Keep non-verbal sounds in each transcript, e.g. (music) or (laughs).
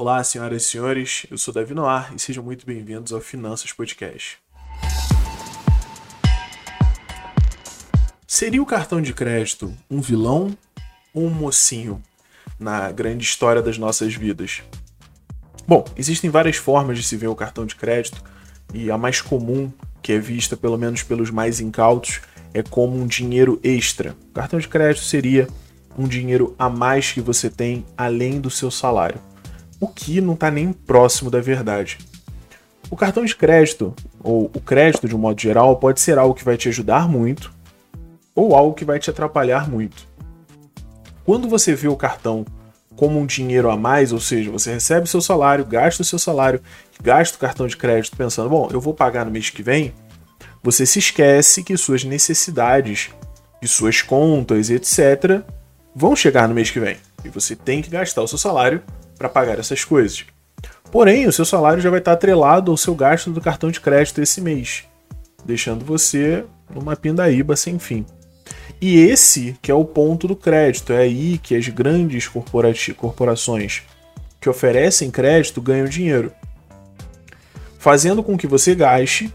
Olá, senhoras e senhores, eu sou Davi Noir e sejam muito bem-vindos ao Finanças Podcast. Seria o cartão de crédito um vilão ou um mocinho na grande história das nossas vidas? Bom, existem várias formas de se ver o cartão de crédito e a mais comum, que é vista pelo menos pelos mais incautos, é como um dinheiro extra. O cartão de crédito seria um dinheiro a mais que você tem além do seu salário o que não está nem próximo da verdade. O cartão de crédito, ou o crédito de um modo geral, pode ser algo que vai te ajudar muito ou algo que vai te atrapalhar muito. Quando você vê o cartão como um dinheiro a mais, ou seja, você recebe seu salário, gasta o seu salário, gasta o cartão de crédito pensando, bom, eu vou pagar no mês que vem, você se esquece que suas necessidades e suas contas, etc., vão chegar no mês que vem. E você tem que gastar o seu salário para pagar essas coisas. Porém, o seu salário já vai estar atrelado ao seu gasto do cartão de crédito esse mês, deixando você numa pindaíba sem fim. E esse que é o ponto do crédito, é aí que as grandes corporações que oferecem crédito ganham dinheiro, fazendo com que você gaste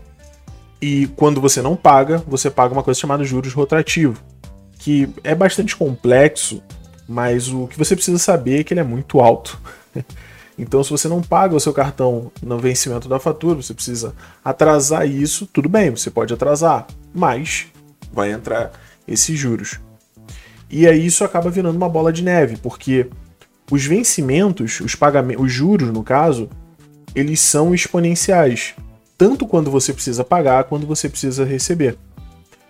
e quando você não paga, você paga uma coisa chamada juros rotativo, que é bastante complexo mas o que você precisa saber é que ele é muito alto. (laughs) Então, se você não paga o seu cartão no vencimento da fatura, você precisa atrasar isso, tudo bem, você pode atrasar, mas vai entrar esses juros. E aí isso acaba virando uma bola de neve, porque os vencimentos, os pagamentos, os juros no caso, eles são exponenciais, tanto quando você precisa pagar quanto você precisa receber.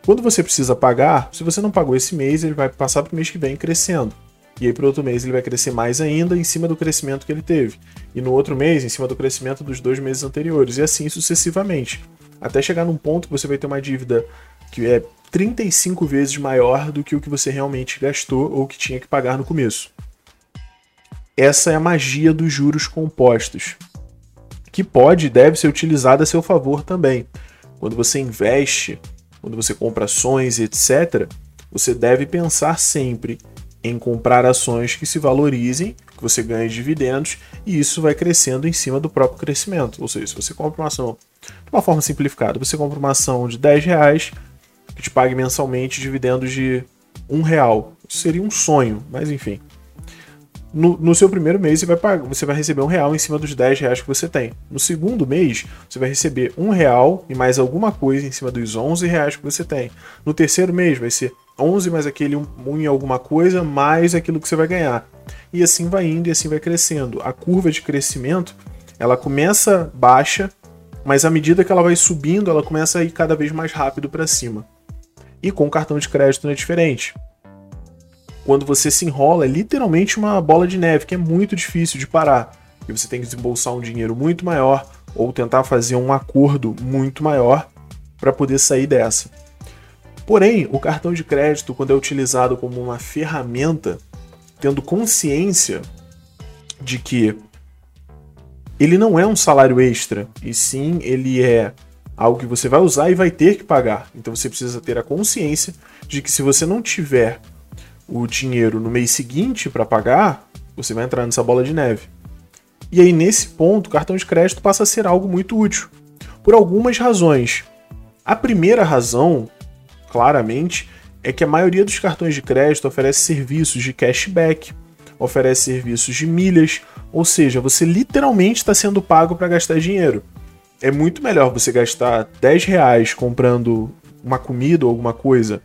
Quando você precisa pagar, se você não pagou esse mês, ele vai passar para o mês que vem crescendo. E aí, para outro mês, ele vai crescer mais ainda em cima do crescimento que ele teve. E no outro mês, em cima do crescimento dos dois meses anteriores. E assim sucessivamente. Até chegar num ponto que você vai ter uma dívida que é 35 vezes maior do que o que você realmente gastou ou que tinha que pagar no começo. Essa é a magia dos juros compostos, que pode e deve ser utilizada a seu favor também. Quando você investe, quando você compra ações, etc., você deve pensar sempre em comprar ações que se valorizem, que você ganhe dividendos, e isso vai crescendo em cima do próprio crescimento. Ou seja, se você compra uma ação, de uma forma simplificada, você compra uma ação de 10 reais, que te pague mensalmente dividendos de um real. Isso seria um sonho, mas enfim. No, no, seu primeiro mês você vai, pagar, você vai receber um real em cima dos 10 reais que você tem. No segundo mês, você vai receber um real e mais alguma coisa em cima dos 11 reais que você tem. No terceiro mês vai ser 11 mais aquele 1 em alguma coisa, mais aquilo que você vai ganhar. E assim vai indo e assim vai crescendo. A curva de crescimento, ela começa baixa, mas à medida que ela vai subindo, ela começa a ir cada vez mais rápido para cima. E com o cartão de crédito não é diferente. Quando você se enrola, é literalmente uma bola de neve, que é muito difícil de parar. E você tem que desembolsar um dinheiro muito maior ou tentar fazer um acordo muito maior para poder sair dessa. Porém, o cartão de crédito, quando é utilizado como uma ferramenta, tendo consciência de que ele não é um salário extra, e sim ele é algo que você vai usar e vai ter que pagar. Então você precisa ter a consciência de que se você não tiver o dinheiro no mês seguinte para pagar, você vai entrar nessa bola de neve. E aí, nesse ponto, o cartão de crédito passa a ser algo muito útil. Por algumas razões. A primeira razão claramente é que a maioria dos cartões de crédito oferece serviços de cashback, oferece serviços de milhas, ou seja, você literalmente está sendo pago para gastar dinheiro. É muito melhor você gastar 10 reais comprando uma comida ou alguma coisa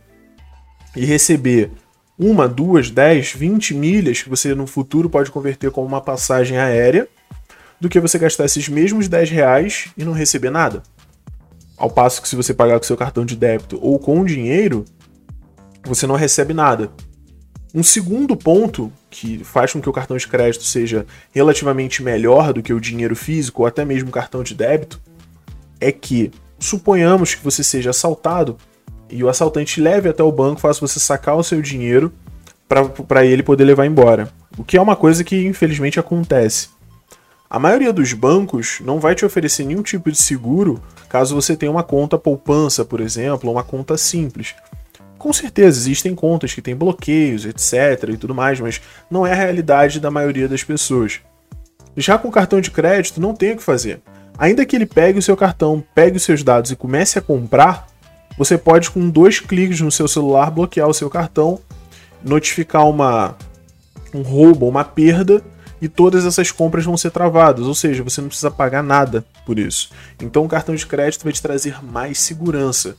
e receber uma, duas, dez, vinte milhas que você no futuro pode converter como uma passagem aérea, do que você gastar esses mesmos 10 reais e não receber nada. Ao passo que se você pagar com seu cartão de débito ou com dinheiro, você não recebe nada. Um segundo ponto que faz com que o cartão de crédito seja relativamente melhor do que o dinheiro físico ou até mesmo o cartão de débito é que suponhamos que você seja assaltado e o assaltante leve até o banco, faça você sacar o seu dinheiro para ele poder levar embora. O que é uma coisa que infelizmente acontece. A maioria dos bancos não vai te oferecer nenhum tipo de seguro caso você tenha uma conta poupança, por exemplo, ou uma conta simples. Com certeza existem contas que têm bloqueios, etc. e tudo mais, mas não é a realidade da maioria das pessoas. Já com cartão de crédito, não tem o que fazer. Ainda que ele pegue o seu cartão, pegue os seus dados e comece a comprar, você pode, com dois cliques no seu celular, bloquear o seu cartão, notificar uma, um roubo, uma perda, e todas essas compras vão ser travadas. Ou seja, você não precisa pagar nada por isso. Então, o cartão de crédito vai te trazer mais segurança.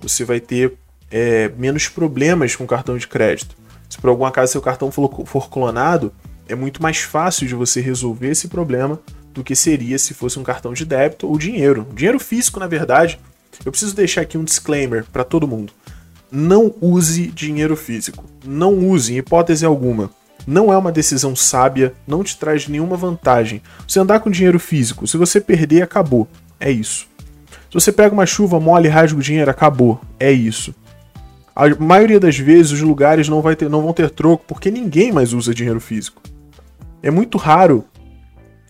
Você vai ter é, menos problemas com o cartão de crédito. Se por algum acaso seu cartão for, clonado, é muito mais fácil de você resolver esse problema do que seria se fosse um cartão de débito ou dinheiro. Dinheiro físico, na verdade, eu preciso deixar aqui um disclaimer para todo mundo. Não use dinheiro físico. Não use em hipótese alguma. Não é uma decisão sábia, não te traz nenhuma vantagem. Você andar com dinheiro físico, se você perder, acabou. É isso. Se você pega uma chuva mole e rasga o dinheiro, acabou. É isso. A maioria das vezes os lugares não, vai ter, não vão ter troco porque ninguém mais usa dinheiro físico. É muito raro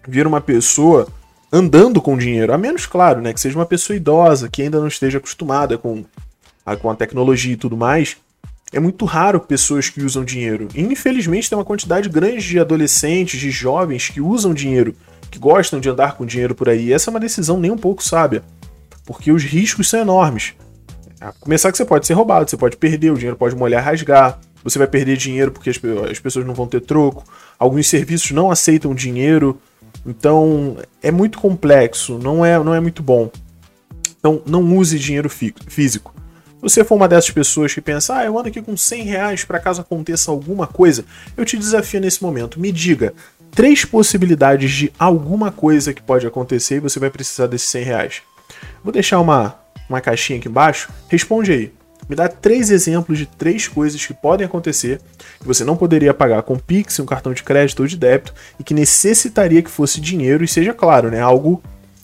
ver uma pessoa andando com dinheiro, a menos, claro, né, que seja uma pessoa idosa, que ainda não esteja acostumada com a, com a tecnologia e tudo mais. É muito raro pessoas que usam dinheiro. E, infelizmente, tem uma quantidade grande de adolescentes, de jovens que usam dinheiro, que gostam de andar com dinheiro por aí. Essa é uma decisão nem um pouco sábia, porque os riscos são enormes. A começar que você pode ser roubado, você pode perder, o dinheiro pode molhar, rasgar, você vai perder dinheiro porque as, as pessoas não vão ter troco, alguns serviços não aceitam dinheiro, então é muito complexo, não é, não é muito bom. Então não use dinheiro físico. Você for uma dessas pessoas que pensa, ah, eu ando aqui com 100 reais para caso aconteça alguma coisa, eu te desafio nesse momento. Me diga três possibilidades de alguma coisa que pode acontecer e você vai precisar desses 100 reais. Vou deixar uma, uma caixinha aqui embaixo, responde aí. Me dá três exemplos de três coisas que podem acontecer que você não poderia pagar com Pix, um cartão de crédito ou de débito e que necessitaria que fosse dinheiro e seja claro, né, algo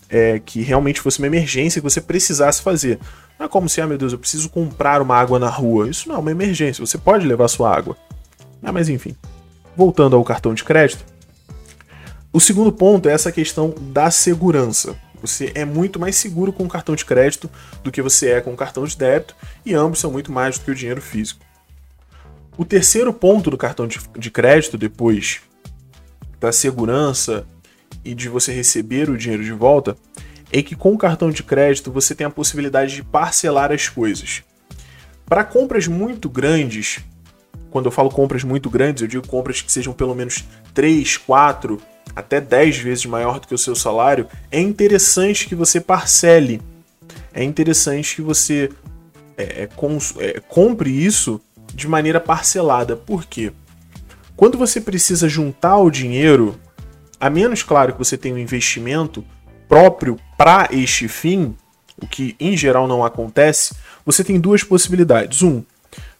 é, que realmente fosse uma emergência que você precisasse fazer. Não é como se, ah, meu Deus, eu preciso comprar uma água na rua. Isso não é uma emergência, você pode levar sua água. Ah, mas enfim. Voltando ao cartão de crédito, o segundo ponto é essa questão da segurança. Você é muito mais seguro com o cartão de crédito do que você é com o cartão de débito, e ambos são muito mais do que o dinheiro físico. O terceiro ponto do cartão de crédito, depois da segurança e de você receber o dinheiro de volta, é que com o cartão de crédito você tem a possibilidade de parcelar as coisas. Para compras muito grandes, quando eu falo compras muito grandes, eu digo compras que sejam pelo menos 3, 4, até 10 vezes maior do que o seu salário, é interessante que você parcele. É interessante que você é, é, é, compre isso de maneira parcelada. Por quê? Quando você precisa juntar o dinheiro, a menos claro que você tenha um investimento próprio para este fim, o que em geral não acontece, você tem duas possibilidades. Um,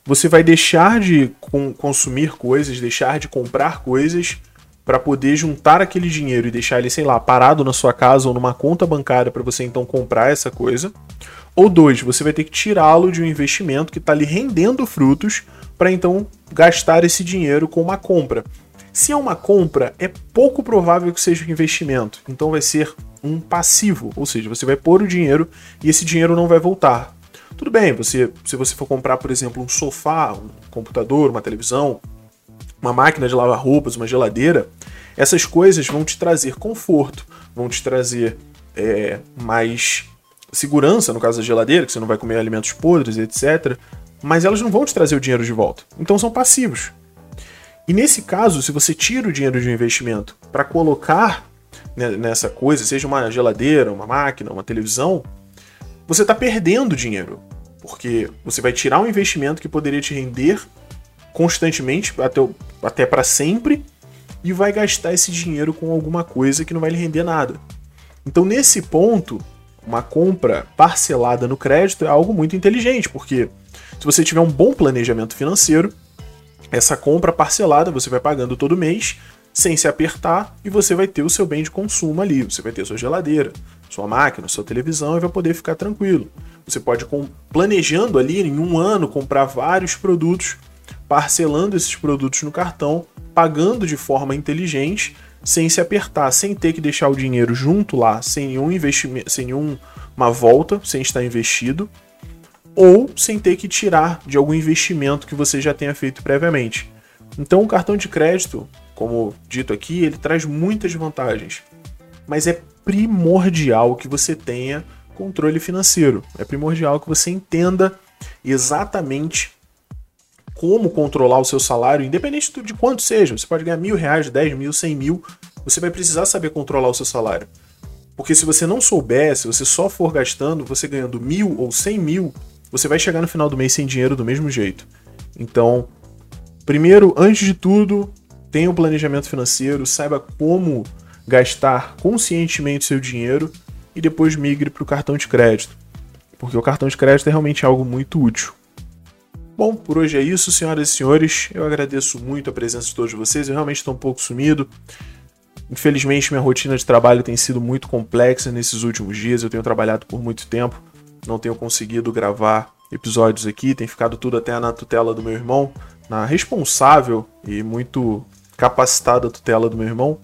você vai deixar de consumir coisas, deixar de comprar coisas para poder juntar aquele dinheiro e deixar ele, sei lá, parado na sua casa ou numa conta bancária para você então comprar essa coisa. Ou dois, você vai ter que tirá-lo de um investimento que está lhe rendendo frutos para então gastar esse dinheiro com uma compra. Se é uma compra, é pouco provável que seja um investimento, então vai ser um passivo, ou seja, você vai pôr o dinheiro e esse dinheiro não vai voltar. Tudo bem, você, se você for comprar, por exemplo, um sofá, um computador, uma televisão, uma máquina de lavar roupas, uma geladeira, essas coisas vão te trazer conforto, vão te trazer é, mais segurança, no caso da geladeira, que você não vai comer alimentos podres, etc. Mas elas não vão te trazer o dinheiro de volta. Então são passivos. E nesse caso, se você tira o dinheiro de um investimento para colocar nessa coisa, seja uma geladeira, uma máquina, uma televisão, você está perdendo dinheiro. Porque você vai tirar um investimento que poderia te render constantemente, até, até para sempre, e vai gastar esse dinheiro com alguma coisa que não vai lhe render nada. Então, nesse ponto, uma compra parcelada no crédito é algo muito inteligente, porque se você tiver um bom planejamento financeiro, essa compra parcelada você vai pagando todo mês sem se apertar e você vai ter o seu bem de consumo ali. Você vai ter sua geladeira, sua máquina, sua televisão e vai poder ficar tranquilo. Você pode, planejando ali em um ano, comprar vários produtos parcelando esses produtos no cartão, pagando de forma inteligente, sem se apertar, sem ter que deixar o dinheiro junto lá, sem nenhum investimento, sem nenhuma volta, sem estar investido, ou sem ter que tirar de algum investimento que você já tenha feito previamente. Então, o cartão de crédito, como dito aqui, ele traz muitas vantagens. Mas é primordial que você tenha controle financeiro. É primordial que você entenda exatamente como controlar o seu salário, independente de quanto seja. Você pode ganhar mil reais, dez mil, cem mil. Você vai precisar saber controlar o seu salário. Porque se você não souber, se você só for gastando, você ganhando mil ou cem mil, você vai chegar no final do mês sem dinheiro do mesmo jeito. Então, primeiro, antes de tudo, tenha um planejamento financeiro, saiba como gastar conscientemente seu dinheiro e depois migre para o cartão de crédito. Porque o cartão de crédito é realmente algo muito útil. Bom, por hoje é isso, senhoras e senhores. Eu agradeço muito a presença de todos vocês. Eu realmente estou um pouco sumido. Infelizmente, minha rotina de trabalho tem sido muito complexa nesses últimos dias. Eu tenho trabalhado por muito tempo, não tenho conseguido gravar episódios aqui, tem ficado tudo até na tutela do meu irmão, na responsável e muito capacitada tutela do meu irmão.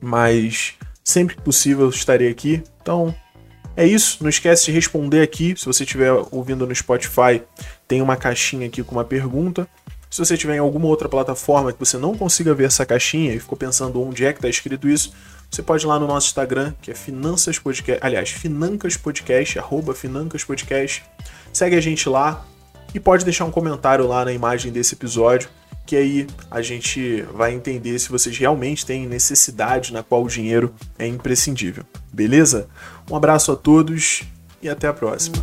Mas sempre que possível eu estarei aqui. Então, é isso, não esquece de responder aqui. Se você estiver ouvindo no Spotify, tem uma caixinha aqui com uma pergunta. Se você tiver em alguma outra plataforma que você não consiga ver essa caixinha e ficou pensando onde é que está escrito isso, você pode ir lá no nosso Instagram, que é Finanças Podcast, aliás, Financas Podcast, arroba Financas Podcast. Segue a gente lá e pode deixar um comentário lá na imagem desse episódio, que aí a gente vai entender se vocês realmente têm necessidade na qual o dinheiro é imprescindível. Beleza? Um abraço a todos e até a próxima.